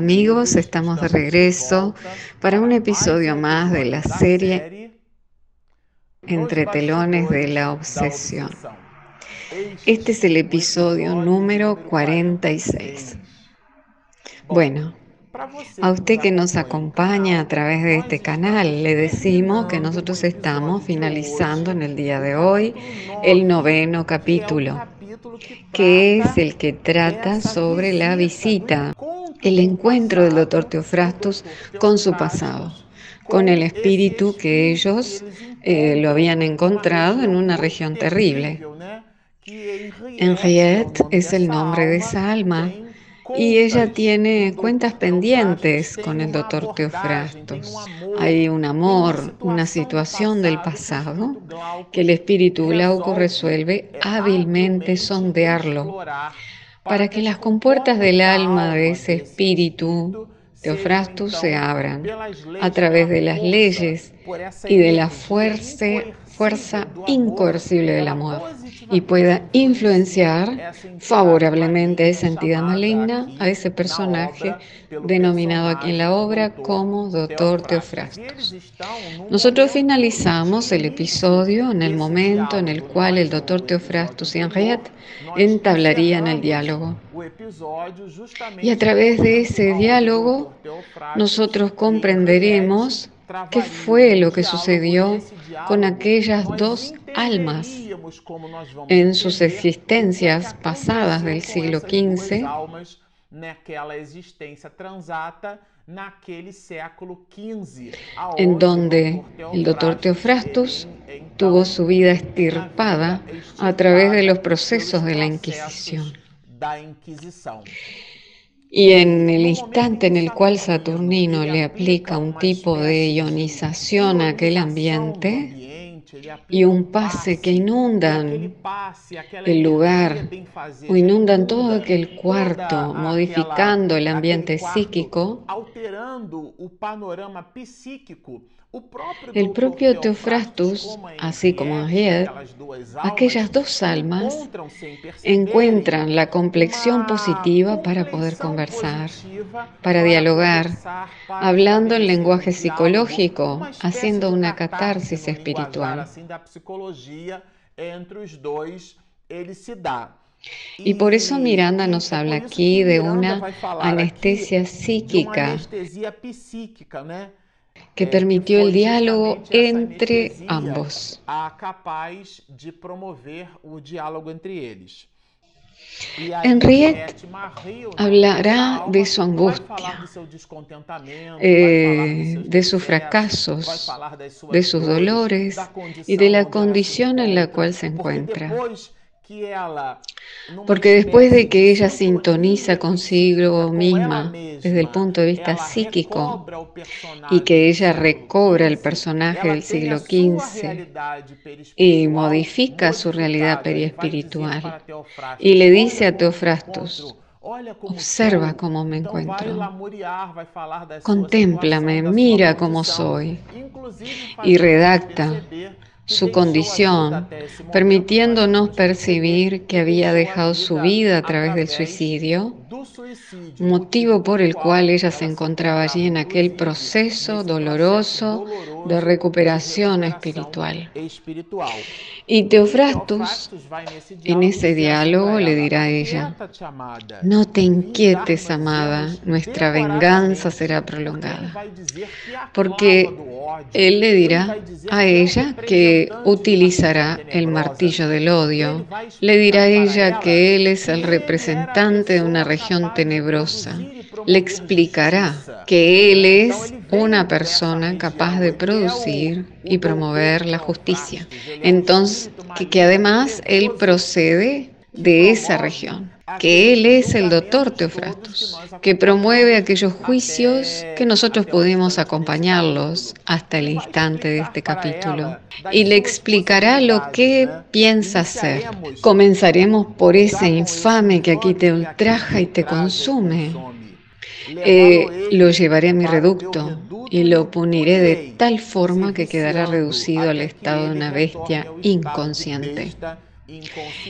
amigos, estamos de regreso para un episodio más de la serie Entre telones de la obsesión. Este es el episodio número 46. Bueno, a usted que nos acompaña a través de este canal, le decimos que nosotros estamos finalizando en el día de hoy el noveno capítulo, que es el que trata sobre la visita, el encuentro del doctor Teofrastus con su pasado, con el espíritu que ellos eh, lo habían encontrado en una región terrible. Henriette es el nombre de esa alma y ella tiene cuentas pendientes con el doctor Teofrastos. Hay un amor, una situación del pasado que el espíritu Glauco resuelve hábilmente sondearlo para que las compuertas del alma de ese espíritu Teofrastus se abran a través de las leyes y de la fuerza, fuerza incoercible del amor y pueda influenciar favorablemente a esa entidad maligna, a ese personaje denominado aquí en la obra como Doctor Teofrastus. Nosotros finalizamos el episodio en el momento en el cual el Doctor Teofrastus y Henriette entablarían el diálogo. Y a través de ese diálogo nosotros comprenderemos qué fue lo que sucedió con aquellas dos almas en sus existencias pasadas del siglo XV en donde el doctor Teofrastus tuvo su vida estirpada a través de los procesos de la Inquisición. Y en el instante en el cual Saturnino le aplica un tipo de ionización a aquel ambiente, y un pase que inundan el lugar o inundan todo aquel cuarto, modificando el ambiente psíquico, el propio Teofrastus, así como Henriette, aquellas dos almas encuentran la complexión positiva para poder conversar, para dialogar, hablando en lenguaje psicológico, haciendo una catarsis espiritual. Y por eso Miranda nos habla aquí de una anestesia psíquica que permitió el diálogo entre ambos. Henriette hablará de su angustia, eh, de sus fracasos, de sus dolores y de la condición en la cual se encuentra. Porque después de que ella sintoniza consigo misma desde el punto de vista psíquico y que ella recobra el personaje del siglo XV y modifica su realidad periespiritual y le dice a Teofrastus, Observa cómo me encuentro. Contémplame, mira cómo soy. Y redacta su condición, permitiéndonos percibir que había dejado su vida a través del suicidio, motivo por el cual ella se encontraba allí en aquel proceso doloroso de recuperación espiritual. Y Teofrastus, en ese diálogo, le dirá a ella, no te inquietes, amada, nuestra venganza será prolongada. Porque él le dirá a ella que utilizará el martillo del odio. Le dirá a ella que él es el representante de una región tenebrosa. Le explicará que él es una persona capaz de producir y promover la justicia. Entonces, que, que además él procede de esa región que Él es el doctor Teofrastus, que promueve aquellos juicios que nosotros pudimos acompañarlos hasta el instante de este capítulo. Y le explicará lo que piensa hacer. Comenzaremos por ese infame que aquí te ultraja y te consume. Eh, lo llevaré a mi reducto y lo puniré de tal forma que quedará reducido al estado de una bestia inconsciente.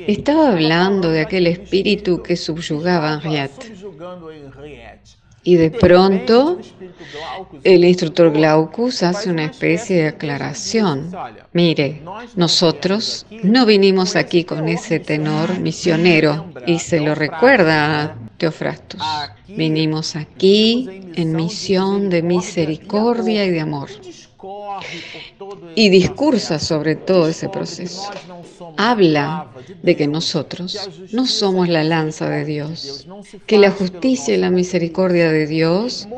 Estaba hablando de aquel espíritu que subyugaba a Henriette. Y de pronto el instructor Glaucus hace una especie de aclaración. Mire, nosotros no vinimos aquí con ese tenor misionero y se lo recuerda a Teofrastus. Vinimos aquí en misión de misericordia y de amor y discursa sobre todo ese proceso. Habla de que nosotros no somos la lanza de Dios, que la justicia y la misericordia de Dios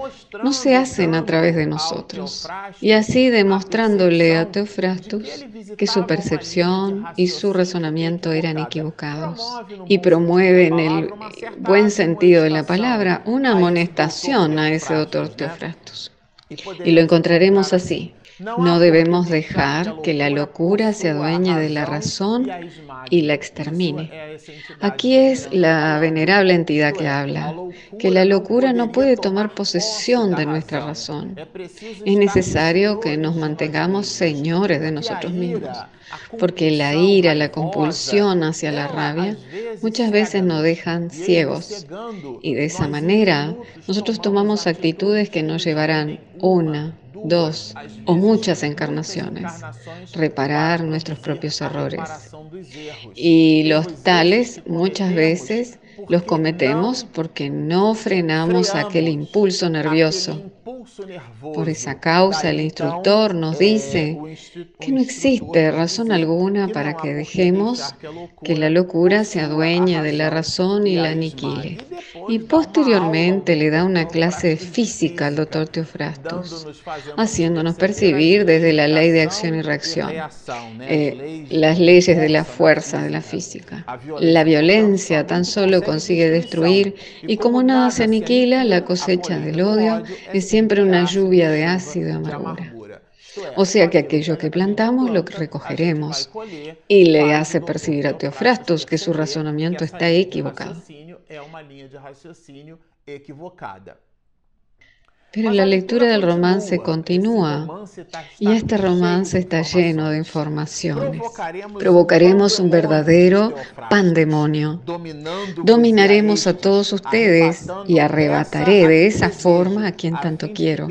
no se hacen a través de nosotros. Y así demostrándole a Teofrastus que su percepción y su razonamiento eran equivocados. Y promueve en el buen sentido de la palabra una amonestación a ese doctor Teofrastus. Y lo encontraremos así. No debemos dejar que la locura se adueñe de la razón y la extermine. Aquí es la venerable entidad que habla, que la locura no puede tomar posesión de nuestra razón. Es necesario que nos mantengamos señores de nosotros mismos, porque la ira, la compulsión hacia la rabia muchas veces nos dejan ciegos. y de esa manera nosotros tomamos actitudes que nos llevarán una, dos o muchas encarnaciones, reparar nuestros propios errores. Y los tales muchas veces los cometemos porque no frenamos aquel impulso nervioso por esa causa, el instructor nos dice que no existe razón alguna para que dejemos que la locura se adueñe de la razón y la aniquile. Y posteriormente le da una clase física al doctor Teofrastus, haciéndonos percibir desde la ley de acción y reacción, eh, las leyes de la fuerza de la física. La violencia tan solo consigue destruir y como nada se aniquila, la cosecha del odio es siempre una lluvia de ácido amargura. O sea que aquello que plantamos lo recogeremos. Y le hace percibir a Teofrastos que su razonamiento está equivocado. Pero la lectura del romance continúa y este romance está lleno de informaciones. Provocaremos un verdadero pandemonio. Dominaremos a todos ustedes y arrebataré de esa forma a quien tanto quiero,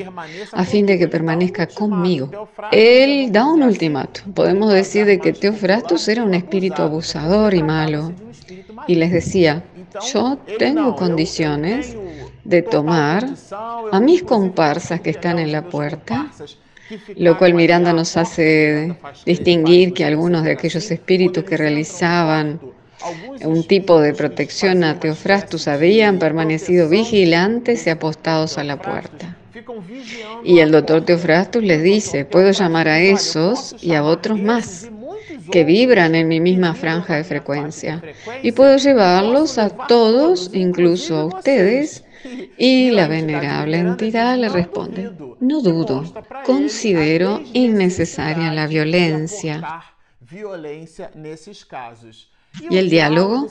a fin de que permanezca conmigo. Él da un ultimato. Podemos decir de que Teofrastus era un espíritu abusador y malo. Y les decía, yo tengo condiciones de tomar a mis comparsas que están en la puerta, lo cual Miranda nos hace distinguir que algunos de aquellos espíritus que realizaban un tipo de protección a Teofrastus habían permanecido vigilantes y apostados a la puerta. Y el doctor Teofrastus les dice, puedo llamar a esos y a otros más que vibran en mi misma franja de frecuencia y puedo llevarlos a todos, incluso a ustedes, y la venerable entidad le responde, no dudo, considero innecesaria la violencia. Y el diálogo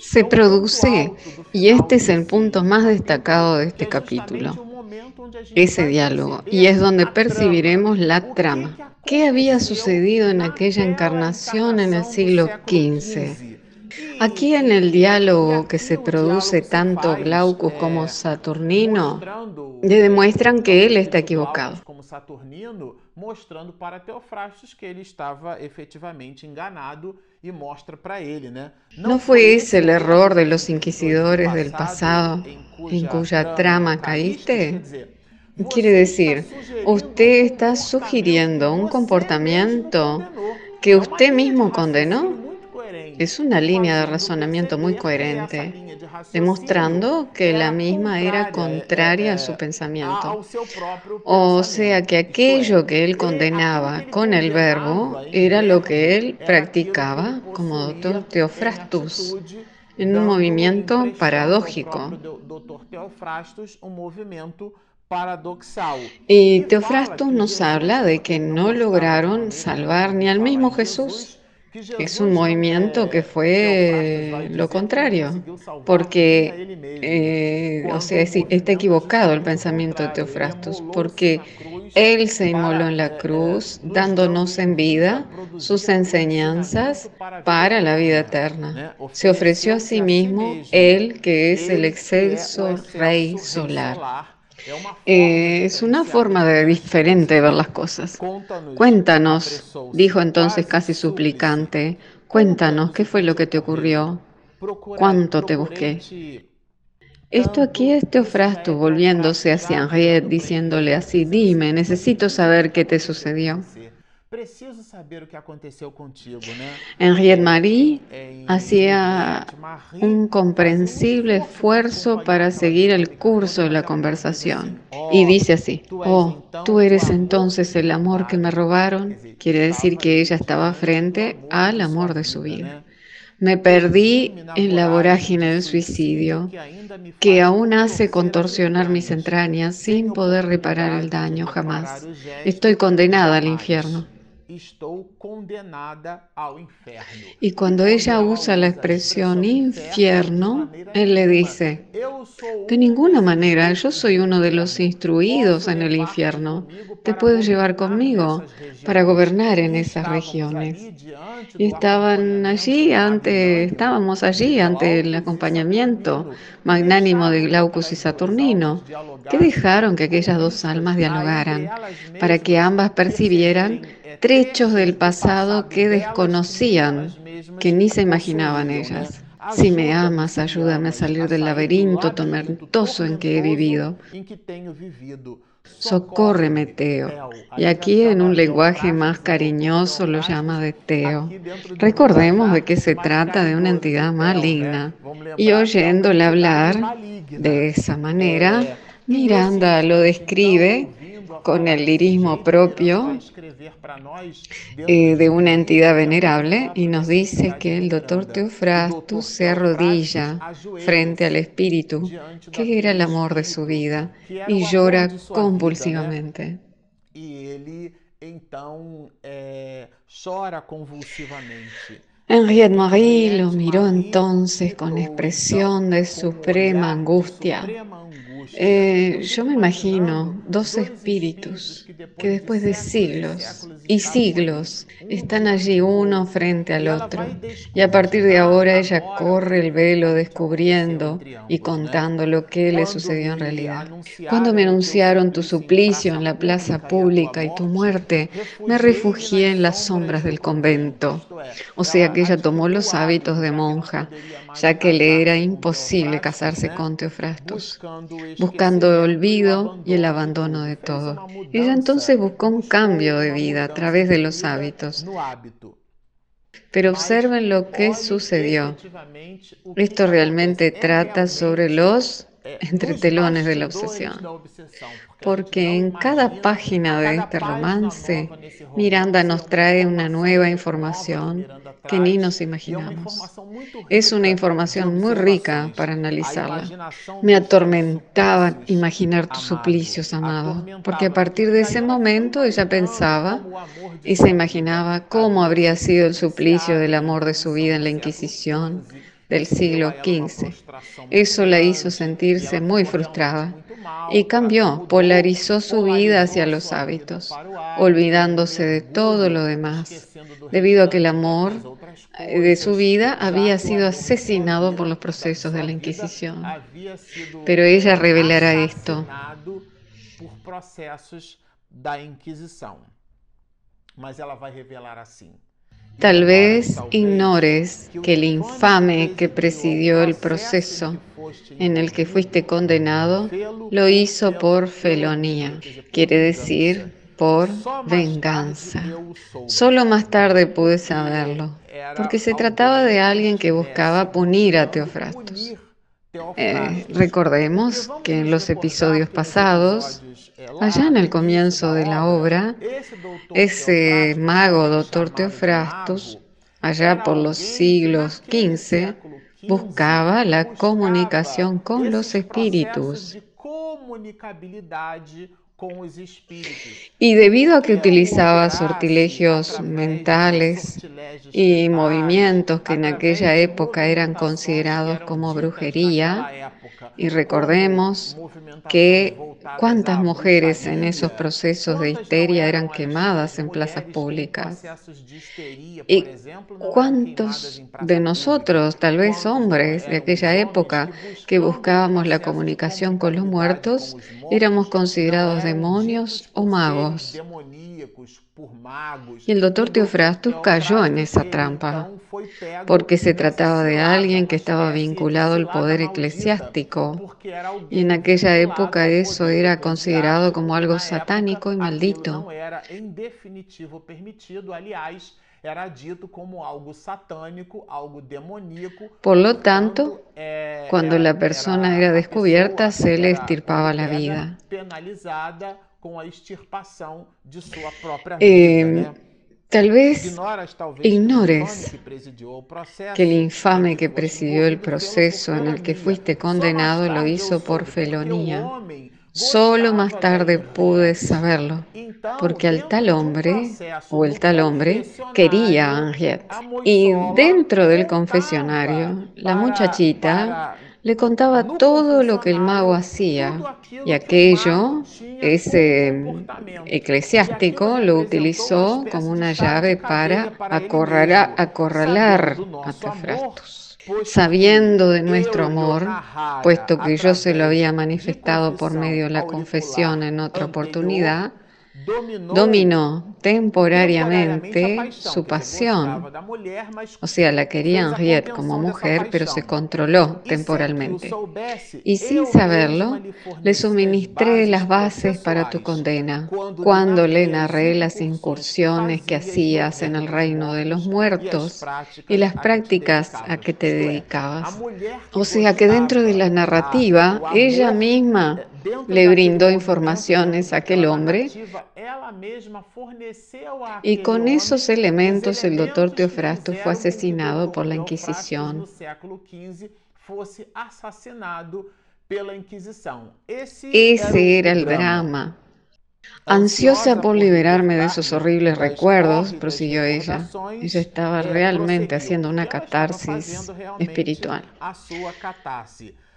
se produce, y este es el punto más destacado de este capítulo, ese diálogo, y es donde percibiremos la trama. ¿Qué había sucedido en aquella encarnación en el siglo XV? Aquí en el diálogo que se produce tanto Glaucus como Saturnino, le demuestran que él está equivocado. Mostrando para Teofrastos que ele estaba efectivamente enganado y muestra para él, ¿No fue ese el error de los inquisidores del pasado en cuya trama caíste? Quiere decir, usted está sugiriendo un comportamiento que usted mismo condenó. Es una línea de razonamiento muy coherente, demostrando que la misma era contraria a su pensamiento. O sea que aquello que él condenaba con el verbo era lo que él practicaba como doctor Teofrastus en un movimiento paradójico. Y Teofrastus nos habla de que no lograron salvar ni al mismo Jesús es un movimiento que fue lo contrario, porque, eh, o sea, está equivocado el pensamiento de Teofrastus, porque Él se inmoló en la cruz, dándonos en vida sus enseñanzas para la vida eterna. Se ofreció a sí mismo, Él que es el excelso Rey solar. Eh, es una forma de diferente de ver las cosas. Cuéntanos, dijo entonces casi suplicante, cuéntanos, ¿qué fue lo que te ocurrió? ¿Cuánto te busqué? Esto aquí es Teofrasto volviéndose hacia Henriette, diciéndole así, dime, necesito saber qué te sucedió. Henriette Marie hacía un comprensible esfuerzo para seguir el curso de la conversación. Y dice así, oh, tú eres entonces el amor que me robaron. Quiere decir que ella estaba frente al amor de su vida. Me perdí en la vorágine del suicidio, que aún hace contorsionar mis entrañas sin poder reparar el daño jamás. Estoy condenada al infierno. Y cuando ella usa la expresión infierno, él le dice, de ninguna manera, yo soy uno de los instruidos en el infierno. Te puedes llevar conmigo para gobernar en esas regiones. Y estaban allí ante, estábamos allí ante el acompañamiento magnánimo de Glaucus y Saturnino, que dejaron que aquellas dos almas dialogaran, para que ambas percibieran trechos del pasado que desconocían, que ni se imaginaban ellas. Si me amas, ayúdame a salir del laberinto tormentoso en que he vivido. Socórreme, Teo. Y aquí en un lenguaje más cariñoso lo llama de Teo. Recordemos de que se trata de una entidad maligna. Y oyéndole hablar de esa manera, Miranda lo describe con el lirismo propio eh, de una entidad venerable y nos dice que el doctor Teofrastus se arrodilla frente al espíritu, que era el amor de su vida, y llora convulsivamente. Y él entonces llora convulsivamente. Henriette Marie lo miró entonces con expresión de suprema angustia. Eh, yo me imagino dos espíritus que después de siglos y siglos están allí uno frente al otro y a partir de ahora ella corre el velo descubriendo y contando lo que le sucedió en realidad. Cuando me anunciaron tu suplicio en la plaza pública y tu muerte, me refugié en las sombras del convento. O sea que ella tomó los hábitos de monja, ya que le era imposible casarse con Teofrastus buscando el olvido y el abandono de todo. Ella entonces buscó un cambio de vida a través de los hábitos. Pero observen lo que sucedió. Esto realmente trata sobre los entretelones de la obsesión porque en cada página de este romance, Miranda nos trae una nueva información que ni nos imaginamos. Es una información muy rica para analizarla. Me atormentaba imaginar tus suplicios, amado, porque a partir de ese momento ella pensaba y se imaginaba cómo habría sido el suplicio del amor de su vida en la Inquisición del siglo XV. Eso la hizo sentirse muy frustrada y cambió, polarizó su vida hacia los hábitos, olvidándose de todo lo demás, debido a que el amor de su vida había sido asesinado por los procesos de la Inquisición. Pero ella revelará esto. Mas ela vai revelar assim. Tal vez ignores que el infame que presidió el proceso en el que fuiste condenado lo hizo por felonía, quiere decir por venganza. Solo más tarde pude saberlo, porque se trataba de alguien que buscaba punir a Teofrastos. Eh, recordemos que en los episodios pasados Allá en el comienzo de la obra, ese mago doctor Teofrastus, allá por los siglos XV, buscaba la comunicación con los espíritus. Y debido a que utilizaba sortilegios mentales y movimientos que en aquella época eran considerados como brujería, y recordemos que cuántas mujeres en esos procesos de histeria eran quemadas en plazas públicas. Y cuántos de nosotros, tal vez hombres de aquella época, que buscábamos la comunicación con los muertos, éramos considerados demonios o magos. Y el doctor Teofrastus cayó en esa trampa, porque se trataba de alguien que estaba vinculado al poder eclesiástico, y en aquella época eso era considerado como algo satánico y maldito. Por lo tanto, cuando la persona era descubierta, se le estirpaba la vida. Eh, tal vez ignores que el infame que presidió el proceso en el que fuiste condenado lo hizo por felonía. Solo más tarde pude saberlo, porque al tal hombre o el tal hombre quería a Y dentro del confesionario, la muchachita le contaba todo lo que el mago hacía y aquello, ese eclesiástico, lo utilizó como una llave para acorralar, acorralar a Tefrastus. Sabiendo de nuestro amor, puesto que yo se lo había manifestado por medio de la confesión en otra oportunidad, dominó temporariamente su pasión. O sea, la quería Henriette como mujer, pero se controló temporalmente. Y sin saberlo, le suministré las bases para tu condena. Cuando le narré las incursiones que hacías en el reino de los muertos y las prácticas a que te dedicabas. O sea que dentro de la narrativa, ella misma le brindó informaciones a aquel hombre y con esos elementos el doctor Teofrasto fue asesinado por la Inquisición. Ese era el drama. Ansiosa por liberarme de esos horribles recuerdos, prosiguió ella, ella estaba realmente haciendo una catarsis espiritual.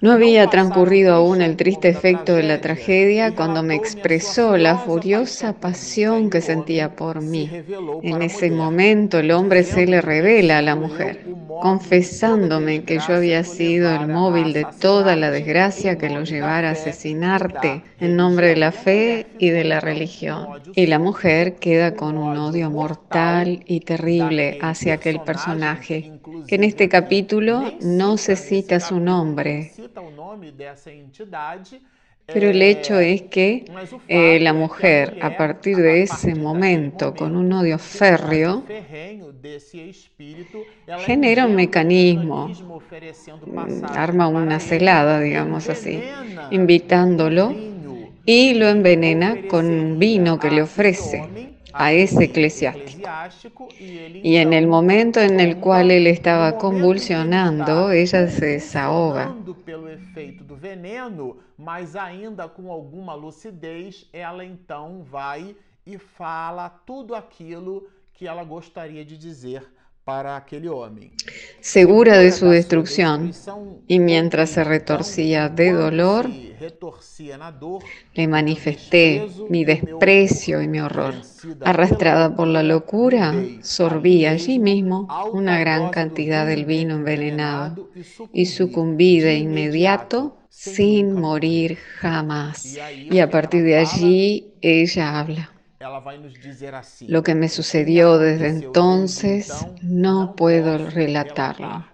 No había transcurrido aún el triste efecto de la tragedia cuando me expresó la furiosa pasión que sentía por mí. En ese momento el hombre se le revela a la mujer, confesándome que yo había sido el móvil de toda la desgracia que lo llevara a asesinarte en nombre de la fe y de la religión. Y la mujer queda con un odio mortal y terrible hacia aquel personaje, que en este capítulo no se cita su nombre, pero el hecho es que eh, la mujer, a partir de ese momento, con un odio férreo, genera un mecanismo, mm, arma una celada, digamos así, invitándolo y lo envenena con un vino que le ofrece a ese eclesiástico. Y en el momento en el cual él estaba convulsionando, ella se desahoga. mas ainda com alguma lucidez, ela então vai e fala tudo aquilo que ela gostaria de dizer para aquel hombre. Segura de su destrucción, y mientras se retorcía de dolor, le manifesté mi desprecio y mi horror. Arrastrada por la locura, sorbí allí mismo una gran cantidad del vino envenenado y sucumbí de inmediato sin morir jamás. Y a partir de allí ella habla. Lo que me sucedió desde entonces no puedo relatarlo.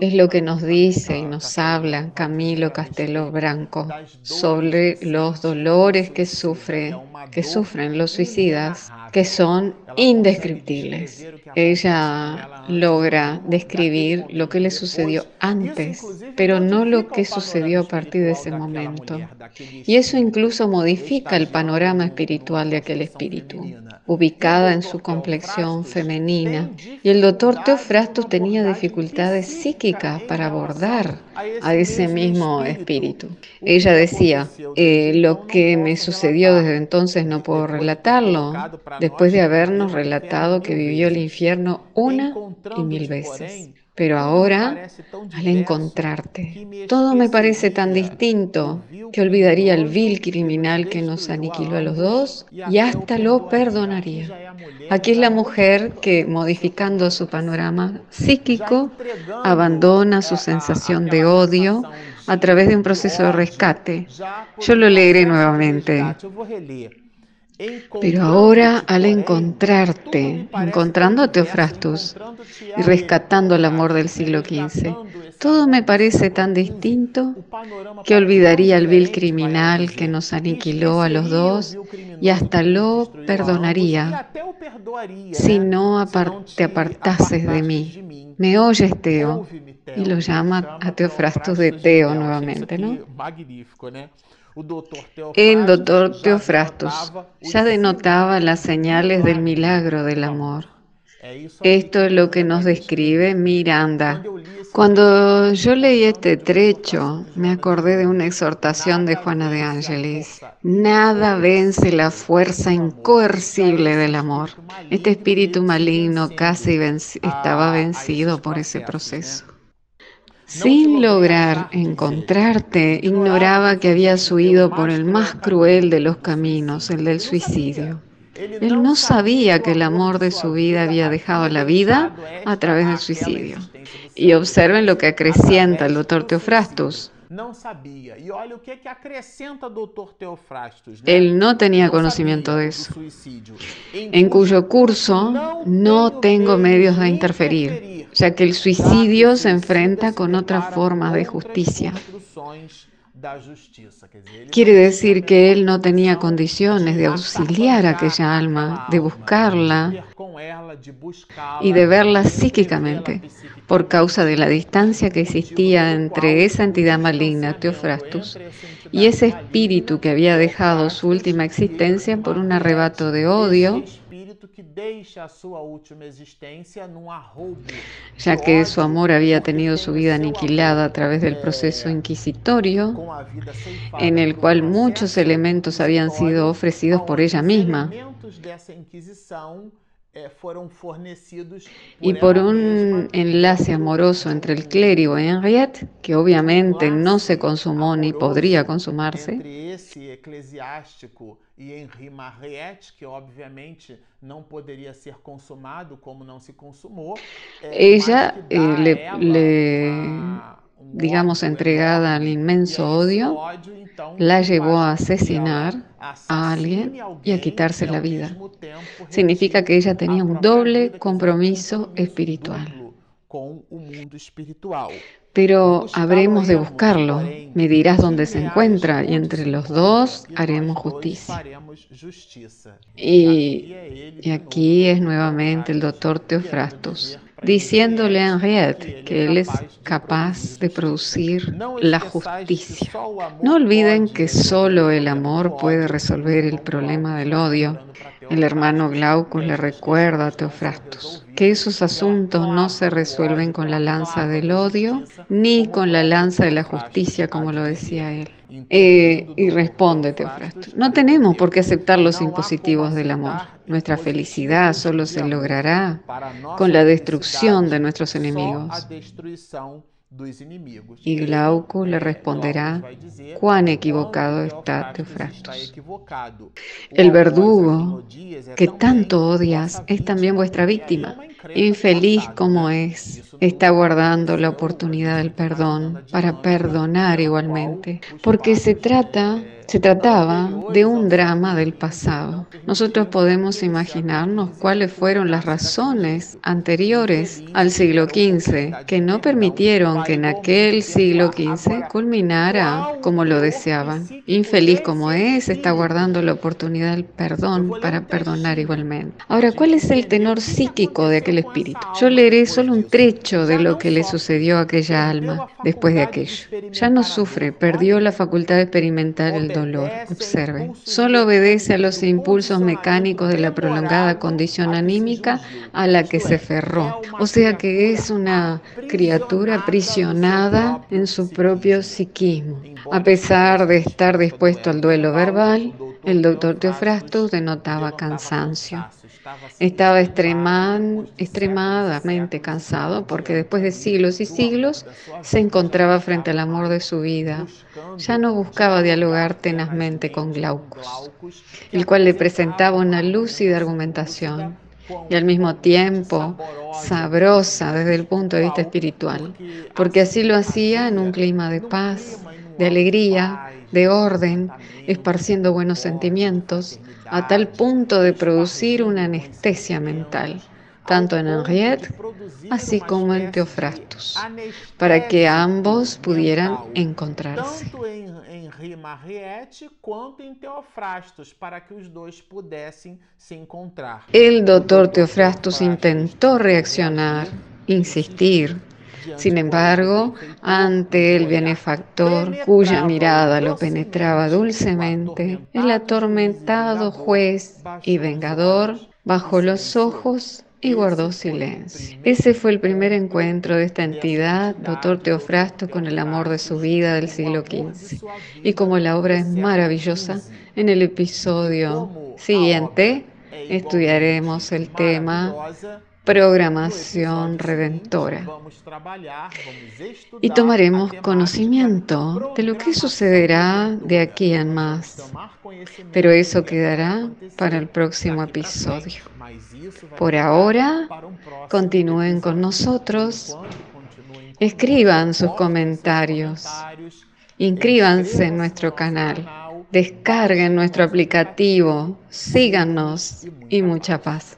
Es lo que nos dice y nos habla Camilo Castelo Branco sobre los dolores que, sufre, que sufren los suicidas, que son indescriptibles. Ella logra describir lo que le sucedió antes, pero no lo que sucedió a partir de ese momento. Y eso incluso modifica el panorama espiritual de aquel espíritu, ubicada en su complexión femenina. Y el doctor Teofrastos tenía dificultades psíquicas para abordar a ese mismo espíritu. Ella decía, eh, lo que me sucedió desde entonces no puedo relatarlo, después de habernos relatado que vivió el infierno una y mil veces. Pero ahora, al encontrarte, todo me parece tan distinto que olvidaría el vil criminal que nos aniquiló a los dos y hasta lo perdonaría. Aquí es la mujer que, modificando su panorama psíquico, abandona su sensación de odio a través de un proceso de rescate. Yo lo leeré nuevamente. Pero ahora al encontrarte, encontrando a Teofrastus y rescatando el amor del siglo XV, todo me parece tan distinto que olvidaría el vil criminal que nos aniquiló a los dos y hasta lo perdonaría si no te apartases de mí. ¿Me oyes, Teo? Y lo llama a Teofrastus de Teo nuevamente, ¿no? El doctor Teofrastus ya denotaba las señales del milagro del amor. Esto es lo que nos describe Miranda. Cuando yo leí este trecho, me acordé de una exhortación de Juana de Ángeles. Nada vence la fuerza incoercible del amor. Este espíritu maligno casi estaba vencido por ese proceso. Sin lograr encontrarte, ignoraba que habías huido por el más cruel de los caminos, el del suicidio. Él no sabía que el amor de su vida había dejado la vida a través del suicidio. Y observen lo que acrecienta el doctor Teofrastus. Él no tenía conocimiento de eso. En cuyo curso no tengo medios de interferir ya que el suicidio se enfrenta con otra forma de justicia. Quiere decir que él no tenía condiciones de auxiliar a aquella alma, de buscarla y de verla psíquicamente, por causa de la distancia que existía entre esa entidad maligna, Teofrastus, y ese espíritu que había dejado su última existencia por un arrebato de odio ya que su amor había tenido su vida aniquilada a través del proceso inquisitorio, en el cual muchos elementos habían sido ofrecidos por ella misma. Eh, y por un enlace amoroso entre el clérigo y Henriette, que obviamente no se consumó ni podría consumarse, y Henri Mariette, que obviamente no podría ser consumado como no se consumó. Ella eh, le, digamos, entregada al inmenso odio, la llevó a asesinar a alguien y a quitarse la vida. Significa que ella tenía un doble compromiso espiritual. Pero habremos de buscarlo. Me dirás dónde se encuentra y entre los dos haremos justicia. Y, y aquí es nuevamente el doctor Teofrastus diciéndole a Henriette que él es capaz de producir la justicia. No olviden que solo el amor puede resolver el problema del odio. El hermano Glaucus le recuerda a Teofrastus esos asuntos no se resuelven con la lanza del odio ni con la lanza de la justicia, como lo decía él. Eh, y responde Teofrastus, no tenemos por qué aceptar los impositivos del amor. Nuestra felicidad solo se logrará con la destrucción de nuestros enemigos. Y Glauco le responderá, cuán equivocado está Teofrastus. El verdugo que tanto odias es también vuestra víctima. Infeliz como es, está guardando la oportunidad del perdón para perdonar igualmente, porque se trata se trataba de un drama del pasado. Nosotros podemos imaginarnos cuáles fueron las razones anteriores al siglo XV que no permitieron que en aquel siglo XV culminara como lo deseaban. Infeliz como es, está guardando la oportunidad del perdón para perdonar igualmente. Ahora, ¿cuál es el tenor psíquico de aquel Yo leeré solo un trecho de lo que le sucedió a aquella alma después de aquello. Ya no sufre, perdió la facultad experimental el dolor dolor. Observe, solo obedece a los impulsos mecánicos de la prolongada condición anímica a la que se ferró. O sea que es una criatura aprisionada en su propio psiquismo. A pesar de estar dispuesto al duelo verbal, el doctor Teofrastus denotaba cansancio. Estaba extremadamente cansado porque después de siglos y siglos se encontraba frente al amor de su vida. Ya no buscaba dialogar tenazmente con Glaucus, el cual le presentaba una lúcida argumentación y al mismo tiempo sabrosa desde el punto de vista espiritual, porque así lo hacía en un clima de paz, de alegría, de orden, esparciendo buenos sentimientos, a tal punto de producir una anestesia mental, tanto en Henriette así como en Teofrastus, para que ambos pudieran encontrarse. Tanto em Henriette quanto em Teofrastus, para que os dois pudessem se encontrar. El doctor Teofrastus intentó reaccionar, insistir, sin embargo, ante el benefactor cuya mirada lo penetraba dulcemente, el atormentado juez y vengador bajó los ojos y guardó silencio. Ese fue el primer encuentro de esta entidad, doctor Teofrasto, con el amor de su vida del siglo XV. Y como la obra es maravillosa, en el episodio siguiente estudiaremos el tema programación redentora. Y tomaremos conocimiento de lo que sucederá de aquí en más. Pero eso quedará para el próximo episodio. Por ahora, continúen con nosotros. Escriban sus comentarios. Inscríbanse en nuestro canal. Descarguen nuestro aplicativo. Síganos y mucha paz.